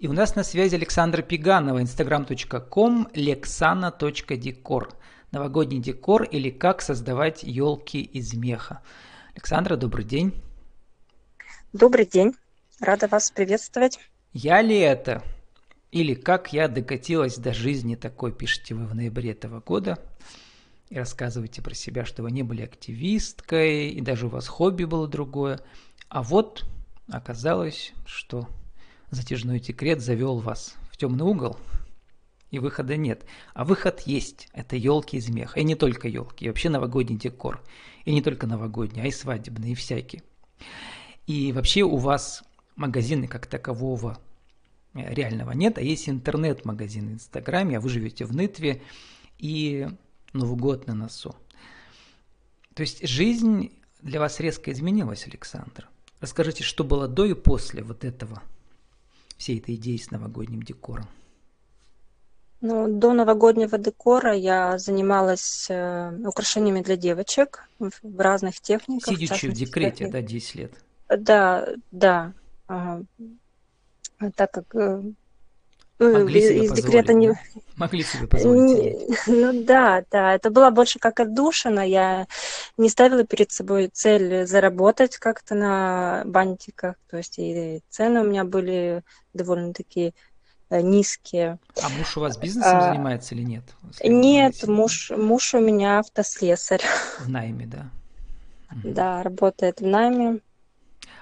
И у нас на связи Александра Пиганова, instagram.com, lexana.decor. Новогодний декор или как создавать елки из меха. Александра, добрый день. Добрый день. Рада вас приветствовать. Я ли это? Или как я докатилась до жизни такой, пишите вы в ноябре этого года. И рассказываете про себя, что вы не были активисткой, и даже у вас хобби было другое. А вот оказалось, что затяжной декрет завел вас в темный угол, и выхода нет. А выход есть. Это елки из меха. И не только елки, и вообще новогодний декор. И не только новогодний, а и свадебный, и всякий. И вообще у вас магазины как такового э, реального нет, а есть интернет-магазин в Инстаграме, а вы живете в Нытве, и Новый год на носу. То есть жизнь для вас резко изменилась, Александр. Расскажите, что было до и после вот этого, всей этой идеи с новогодним декором? Ну, до новогоднего декора я занималась э, украшениями для девочек в, в разных техниках. Сидячи в, в декрете, техник... да, 10 лет. Да, да. Ага. Так как э, Могли себе из декрета не... Могли себе позволить. Ну да, да, это было больше как отдушина. Я не ставила перед собой цель заработать как-то на бантиках. То есть и цены у меня были довольно-таки э, низкие. А муж у вас бизнесом а, занимается или нет? Нет, муж, муж у меня автослесарь. В найме, да? Да, работает в найме.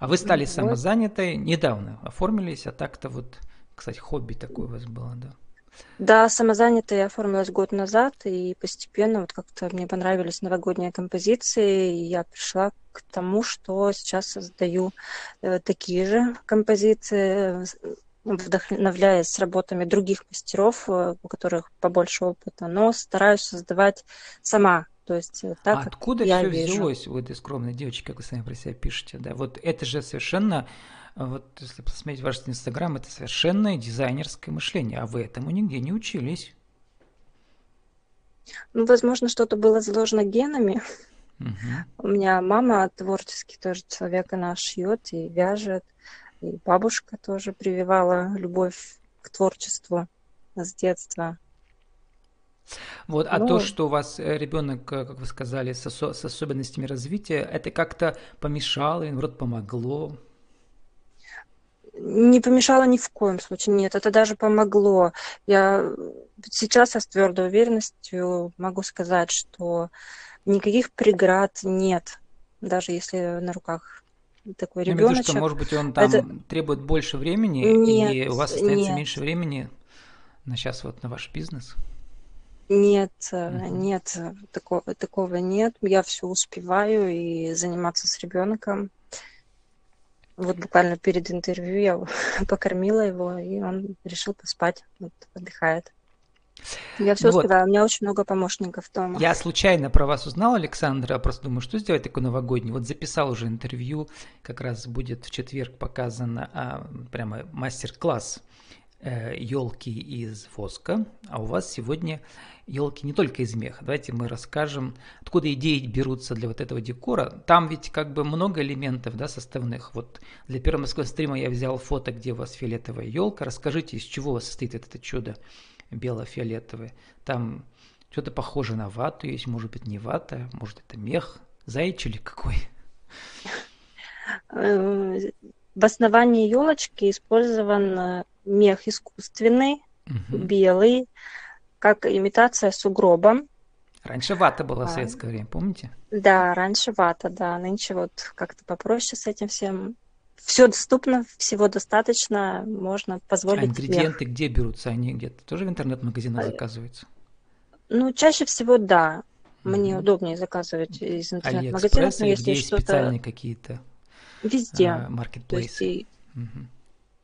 А вы стали вот. самозанятой недавно, оформились, а так-то вот кстати, хобби такое у вас было, да? Да, самозанятая я оформилась год назад, и постепенно вот как-то мне понравились новогодние композиции, и я пришла к тому, что сейчас создаю э, такие же композиции, вдохновляясь работами других мастеров, э, у которых побольше опыта, но стараюсь создавать сама. То есть э, так, а откуда все вижу. взялось у этой скромной девочки, как вы сами про себя пишете? Да? Вот это же совершенно а вот если посмотреть ваш Инстаграм, это совершенно дизайнерское мышление, а вы этому нигде не учились. Ну, возможно, что-то было заложено генами. Угу. У меня мама творческий тоже человек, она шьет и вяжет. И бабушка тоже прививала любовь к творчеству с детства. Вот, а ну, то, что у вас э, ребенок, э, как вы сказали, с, осо- с особенностями развития, это как-то помешало, наоборот, помогло? не помешало ни в коем случае, нет, это даже помогло. Я сейчас я с твердой уверенностью могу сказать, что никаких преград нет, даже если на руках такой ребенок. Я виду, что, может быть, он там это... требует больше времени, нет, и у вас остается нет. меньше времени на сейчас вот на ваш бизнес? Нет, uh-huh. нет, такого, такого нет. Я все успеваю и заниматься с ребенком. Вот буквально перед интервью я покормила его, и он решил поспать, вот, отдыхает. Я все вот. сказала, у меня очень много помощников дома. Я случайно про вас узнал, Александра, просто думаю, что сделать такой новогодний. Вот записал уже интервью, как раз будет в четверг показано а, прямо мастер-класс э, елки из воска, а у вас сегодня елки не только из меха. Давайте мы расскажем, откуда идеи берутся для вот этого декора. Там ведь как бы много элементов да, составных. Вот для первого московского стрима я взял фото, где у вас фиолетовая елка. Расскажите, из чего у вас состоит это чудо бело-фиолетовое. Там что-то похоже на вату есть, может быть не вата, может это мех, или какой? Э, в основании елочки использован э, мех искусственный, угу. белый, как имитация сугроба. Раньше вата была в а. советское время, помните? Да, раньше вата, да. Нынче вот как-то попроще с этим всем. Все доступно, всего достаточно, можно позволить. А ингредиенты мех. где берутся? Они где-то тоже в интернет-магазинах а, заказываются? Ну, чаще всего да. Мне mm удобнее заказывать из интернет-магазинов, но если есть что-то... специальные какие-то Везде. А, маркетплейсы. Угу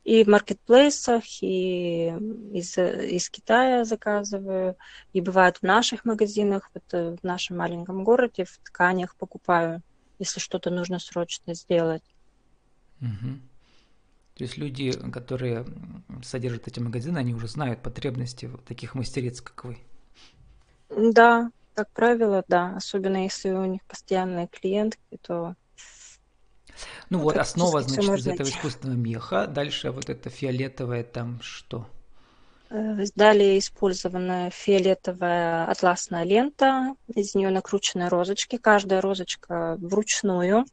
и в маркетплейсах, и из, из Китая заказываю, и бывает в наших магазинах, вот э, в нашем маленьком городе, в тканях покупаю, если что-то нужно срочно сделать. Угу. То есть люди, которые содержат эти магазины, они уже знают потребности таких мастериц, как вы. Да, как правило, да. Особенно если у них постоянные клиентки, то Ну вот, основа, значит, из этого искусственного меха. Дальше вот это фиолетовое там что? Э, далее использована фиолетовая атласная лента, из нее накручены розочки, каждая розочка вручную.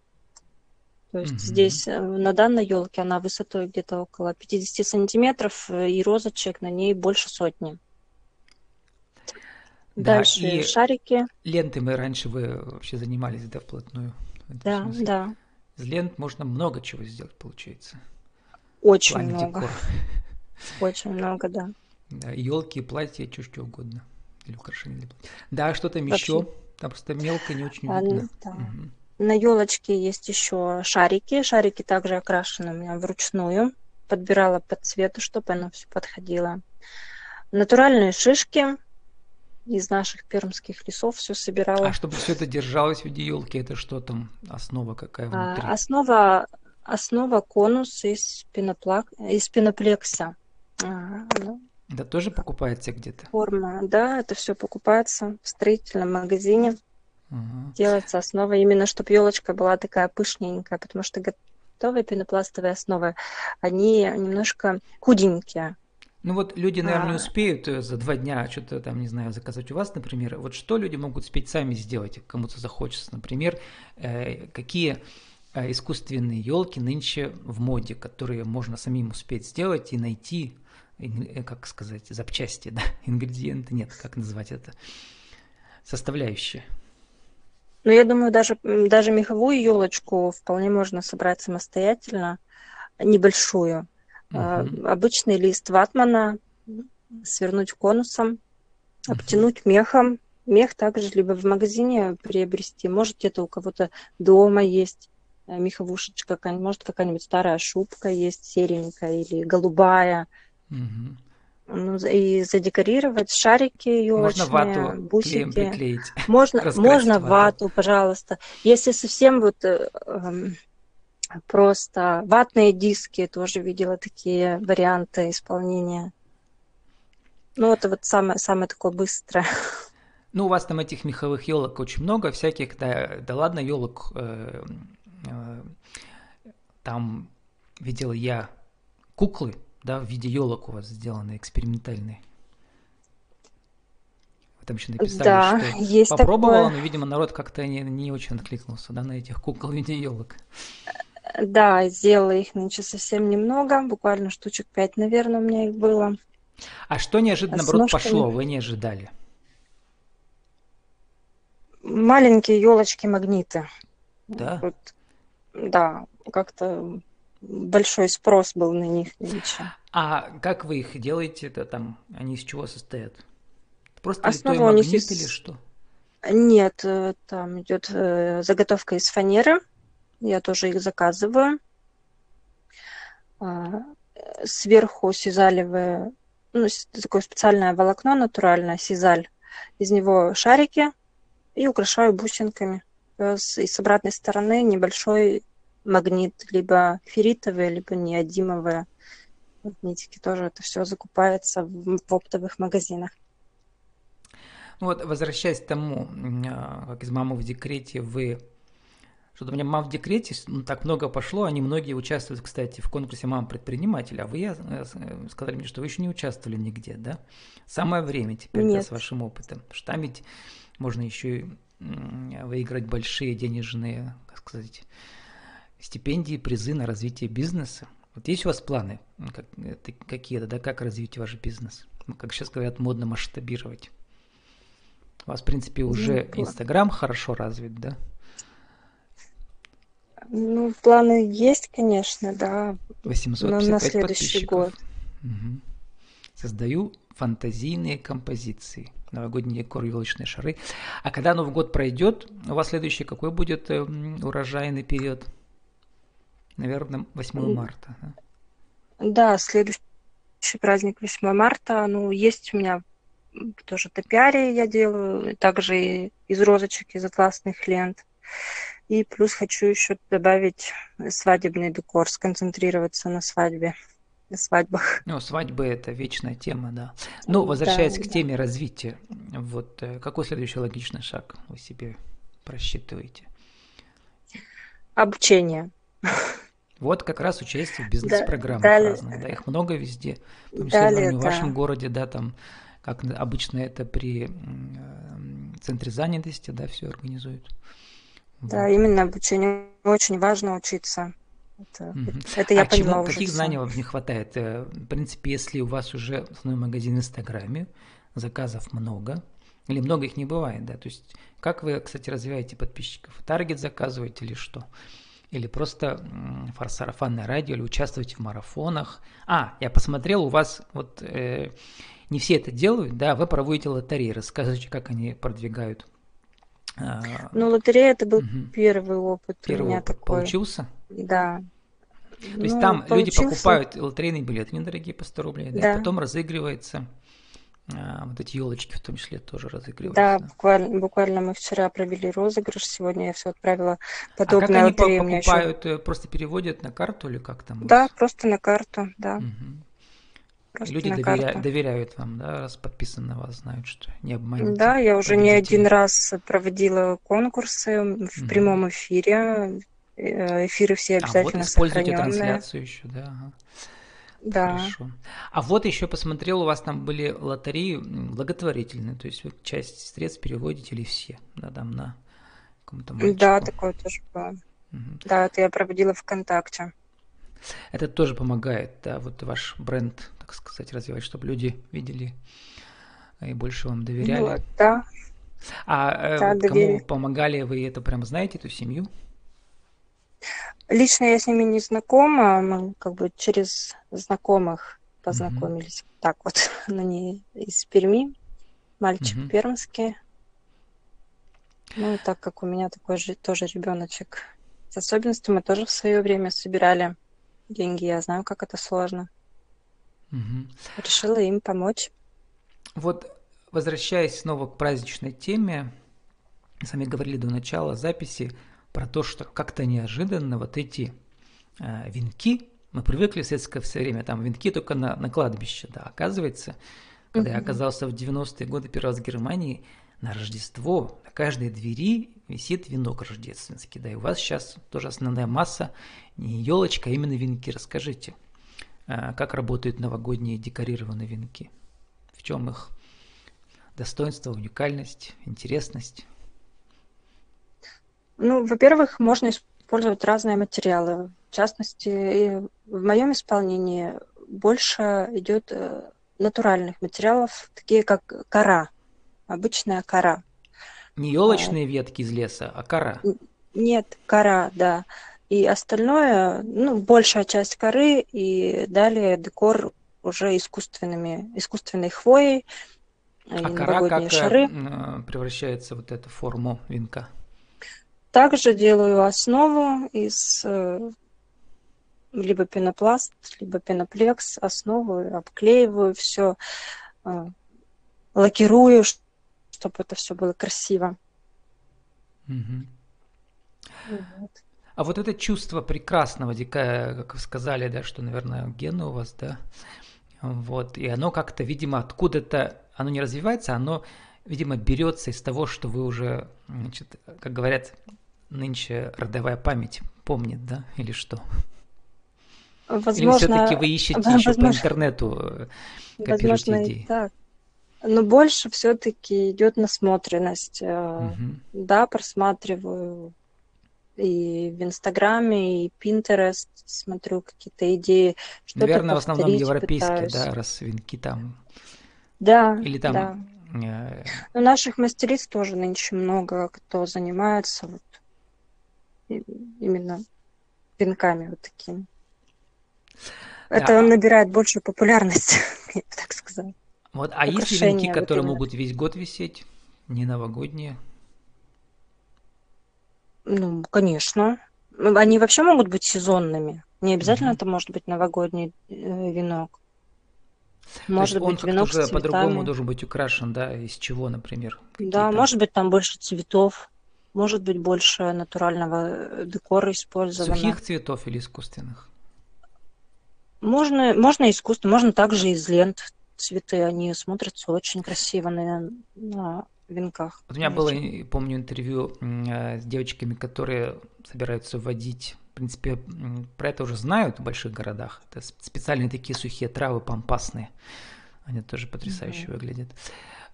То есть угу. здесь э, на данной елке она высотой где-то около 50 сантиметров, э, и розочек на ней больше сотни. Да, Дальше и шарики. Ленты мы раньше вы вообще занимались, да, вплотную? Да, да. Из лент можно много чего сделать, получается. Очень много. Декора. Очень много, да. Да, елки, платья, что, что угодно. Или украшения для платья. Да, что там еще? Там просто мелко не очень а, видно. Да. Угу. На елочке есть еще шарики. Шарики также окрашены у меня вручную. Подбирала под цвету, чтобы оно все подходило. Натуральные шишки из наших пермских лесов все собирала. А чтобы все это держалось в виде елки, это что там? Основа какая а, внутри? А, основа, основа конус из, пеноплак, из пеноплекса. А, ну, да тоже покупается где-то? Форма, да, это все покупается в строительном магазине. Угу. Делается основа именно, чтобы елочка была такая пышненькая, потому что готовые пенопластовые основы, они немножко худенькие. Ну вот люди, наверное, а... успеют э, за два дня что-то там, не знаю, заказать у вас, например. Вот что люди могут успеть сами сделать, кому-то захочется, например, э, какие э, искусственные елки нынче в моде, которые можно самим успеть сделать и найти как сказать, запчасти, да, ингредиенты, нет, как назвать это, составляющие. Ну, я думаю, даже, даже меховую елочку вполне можно собрать самостоятельно, небольшую. Угу. Обычный лист ватмана свернуть конусом, обтянуть угу. мехом. Мех также либо в магазине приобрести, может где-то у кого-то дома есть э, меховушечка, может какая-нибудь старая шубка есть серенькая или голубая, Угу. Ну, и задекорировать шарики елочные, можно вату бусики. приклеить. Можно, можно вату. вату, пожалуйста. Если совсем вот э, э, просто ватные диски, тоже видела такие варианты исполнения. Ну, это вот самое, самое такое быстрое. Ну, у вас там этих меховых елок очень много, всяких, да, да ладно, елок э, э, там видел я куклы, да, в виде елок у вас сделаны экспериментальные. Вы там еще написали, да, что есть попробовала, такое. но, видимо, народ как-то не, не очень откликнулся, да, на этих кукол в виде елок. Да, сделала их нынче совсем немного, буквально штучек пять, наверное, у меня их было. А что неожиданно, наоборот, пошло, вы не ожидали? Маленькие елочки-магниты. Да? Вот, да, как-то большой спрос был на них нынче. А как вы их делаете? Это там они из чего состоят? Просто Основа у них или что? Нет, э, там идет э, заготовка из фанеры. Я тоже их заказываю. А, сверху сизалевое, ну, такое специальное волокно натуральное, сизаль. Из него шарики и украшаю бусинками. И с обратной стороны небольшой магнит, либо ферритовые, либо неодимовые магнитики. Тоже это все закупается в, в оптовых магазинах. Вот, возвращаясь к тому, а, как из мамы в декрете вы что-то у меня мам в декрете, ну, так много пошло, они многие участвуют, кстати, в конкурсе мам предпринимателя, а вы я, э, э, сказали мне, что вы еще не участвовали нигде, да? Самое время теперь, да, с вашим опытом. Что там ведь можно еще и выиграть большие денежные, как сказать, стипендии, призы на развитие бизнеса. Вот есть у вас планы как, какие-то, да, как развить ваш бизнес? Ну, как сейчас говорят, модно масштабировать. У вас, в принципе, уже Инстаграм хорошо развит, да? Ну, планы есть, конечно, да. 855 на следующий год. Угу. Создаю фантазийные композиции. Новогодний декор, елочные шары. А когда Новый год пройдет, у вас следующий какой будет э, урожайный период? наверное, 8 марта. Да? да, следующий праздник 8 марта. Ну, есть у меня тоже топиарии я делаю, также из розочек, из атласных лент. И плюс хочу еще добавить свадебный декор, сконцентрироваться на свадьбе, на свадьбах. Ну, свадьбы это вечная тема, да. Ну, возвращаясь да, к да. теме развития, вот э, какой следующий логичный шаг вы себе просчитываете? Обучение Вот как раз участие в бизнес-программах да, разных, да, их много везде, числе далее, в вашем да. городе, да, там, как обычно это при центре занятости, да, все организуют. Да, именно обучение очень важно учиться. Это, угу. это я а поняла чего, уже Каких знаний вам не хватает? Э, в принципе, если у вас уже основной магазин в Инстаграме, заказов много, или много их не бывает, да, то есть как вы, кстати, развиваете подписчиков? Таргет заказываете или что? Или просто сарафанное радио, или участвуете в марафонах. А, я посмотрел, у вас вот э, не все это делают, да, вы проводите лотереи. Расскажите, как они продвигают. А, ну, лотерея это был угу. первый опыт первый у меня опыт такой. Получился? Да. То есть ну, там получился. люди покупают лотерейный билет недорогие по 100 рублей, да, да. И потом разыгрывается а, вот эти елочки в том числе тоже разыгрываются. Да, буквально, буквально мы вчера провели розыгрыш, сегодня я все отправила подобное. А как они покупают, еще... Э, просто переводят на карту или как там? Да, просто на карту, да. Угу. Просто Люди доверя... доверяют вам, да, раз подписаны на вас, знают, что не обманете. Да, я уже не один раз проводила конкурсы в угу. прямом эфире. Э, эфиры все обязательно а вот используйте трансляцию еще, да. Ага. Да. Хорошо. А вот еще посмотрел, у вас там были лотереи благотворительные, то есть вы часть средств переводите или все, да, там на каком-то мальчику. Да, такое тоже было. Угу. Да, это я проводила ВКонтакте. Это тоже помогает, да, вот ваш бренд, так сказать, развивать, чтобы люди видели и больше вам доверяли. Ну, да. А э, да, вот кому помогали вы это прямо знаете, эту семью? Лично я с ними не знакома, мы как бы через знакомых познакомились. Mm-hmm. Так вот, они из Перми, мальчик mm-hmm. пермский. Ну, так как у меня такой же тоже ребеночек с особенностью, мы тоже в свое время собирали деньги. Я знаю, как это сложно. Угу. Решила им помочь. Вот, возвращаясь снова к праздничной теме, сами говорили до начала записи про то, что как-то неожиданно вот эти э, венки, мы привыкли в советское время, там венки только на, на кладбище, да, оказывается, когда я оказался в 90-е годы первый раз в Германии, на Рождество на каждой двери висит венок рождественский, да, и у вас сейчас тоже основная масса не елочка, а именно венки. Расскажите, как работают новогодние декорированные венки? В чем их достоинство, уникальность, интересность? Ну, во-первых, можно использовать разные материалы. В частности, в моем исполнении больше идет э, натуральных материалов, такие как кора, обычная кора. Не елочные а, ветки из леса, а кора. Нет, кора, да. И остальное, ну, большая часть коры, и далее декор уже искусственными, искусственной хвоей. А кора как шары. Э, превращается вот эту форму венка? Также делаю основу из э, либо пенопласт, либо пеноплекс, основу обклеиваю все, э, лакирую, чтобы это все было красиво. Угу. Вот. А вот это чувство прекрасного, дикая, как вы сказали, да, что, наверное, гены у вас, да, вот, и оно как-то, видимо, откуда-то, оно не развивается, оно, видимо, берется из того, что вы уже, значит, как говорят, нынче родовая память помнит, да, или что? Возможно, или все-таки вы ищете возможно, еще по интернету, копируете возможно, идеи? так. Но больше все-таки идет насмотренность. Угу. Да, просматриваю и в Инстаграме, и Pinterest смотрю какие-то идеи. Что Наверное, в основном европейские, пытаюсь. да, раз венки там. Да, Или там... Да. Но наших мастериц тоже нынче много, кто занимается вот именно пинками вот такими. Это да. набирает большую популярность, я бы так сказала. Вот, а есть венки, которые могут весь год висеть, не новогодние? Ну, конечно. Они вообще могут быть сезонными. Не обязательно mm-hmm. это может быть новогодний э, венок. Может быть, он венок уже по-другому должен быть украшен, да? Из чего, например? Да, может быть, там больше цветов. Может быть, больше натурального э, декора использовано. Сухих цветов или искусственных? Можно, можно искусственно, можно также из лент цветы. Они смотрятся очень красиво на, на венках. Вот у меня было, помню, интервью э, с девочками, которые собираются вводить принципе, про это уже знают в больших городах. Это специальные такие сухие травы пампасные. Они тоже потрясающе mm-hmm. выглядят.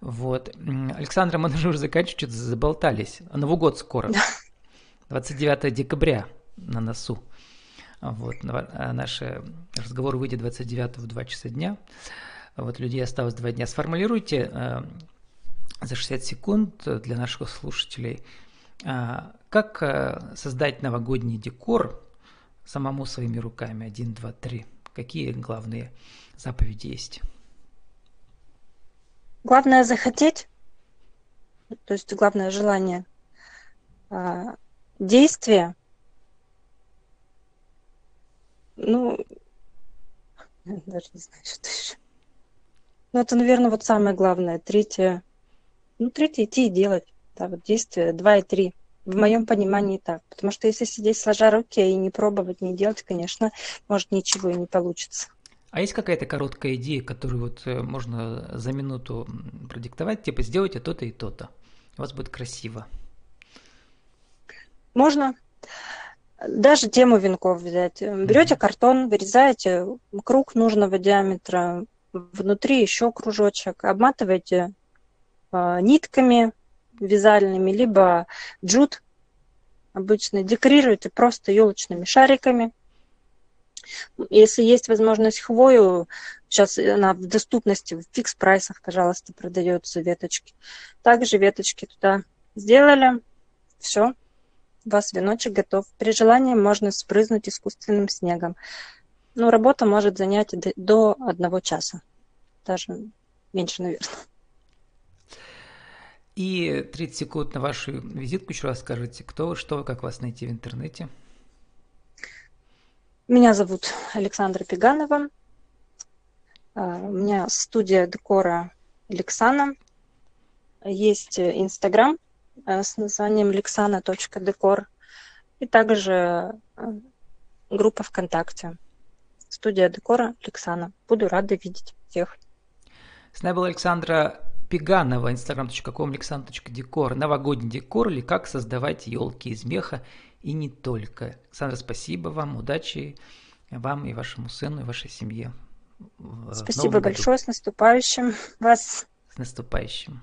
Вот. Александра, мы уже заканчивать, что-то заболтались. Новый год скоро. 29 декабря на носу. Вот. А наш разговор выйдет 29 в 2 часа дня. Вот людей осталось 2 дня. Сформулируйте э, за 60 секунд для наших слушателей – а, как э, создать новогодний декор самому своими руками? Один, два, три. Какие главные заповеди есть? Главное захотеть, то есть главное желание. А, действие, ну, даже не знаю, что еще. Ну, это, наверное, вот самое главное. Третье, ну, третье идти и делать. Да, вот действия 2 и 3. В моем понимании так. Потому что если сидеть сложа руки и не пробовать, не делать, конечно, может ничего и не получится. А есть какая-то короткая идея, которую вот э, можно за минуту продиктовать, типа сделайте то-то и то-то. У вас будет красиво. Можно. Даже тему венков взять. Берете картон, вырезаете круг нужного диаметра, внутри еще кружочек, обматываете нитками, вязальными, либо джут обычно. Декорируйте просто елочными шариками. Если есть возможность хвою, сейчас она в доступности, в фикс-прайсах, пожалуйста, продается веточки. Также веточки туда сделали, все, у вас веночек готов. При желании можно спрызнуть искусственным снегом. Но работа может занять до одного часа, даже меньше, наверное. И 30 секунд на вашу визитку еще раз скажите, кто вы, что вы, как вас найти в интернете. Меня зовут Александра Пеганова. А, у меня студия декора Лексана. Есть Инстаграм а, с названием lexana.decor и также а, группа ВКонтакте. Студия декора Лексана. Буду рада видеть всех. С нами была Александра Пеганова, instagram.com, alexandр.декор, новогодний декор или как создавать елки из меха и не только. Александра, спасибо вам, удачи вам и вашему сыну, и вашей семье. Спасибо большое, с наступающим вас. С наступающим.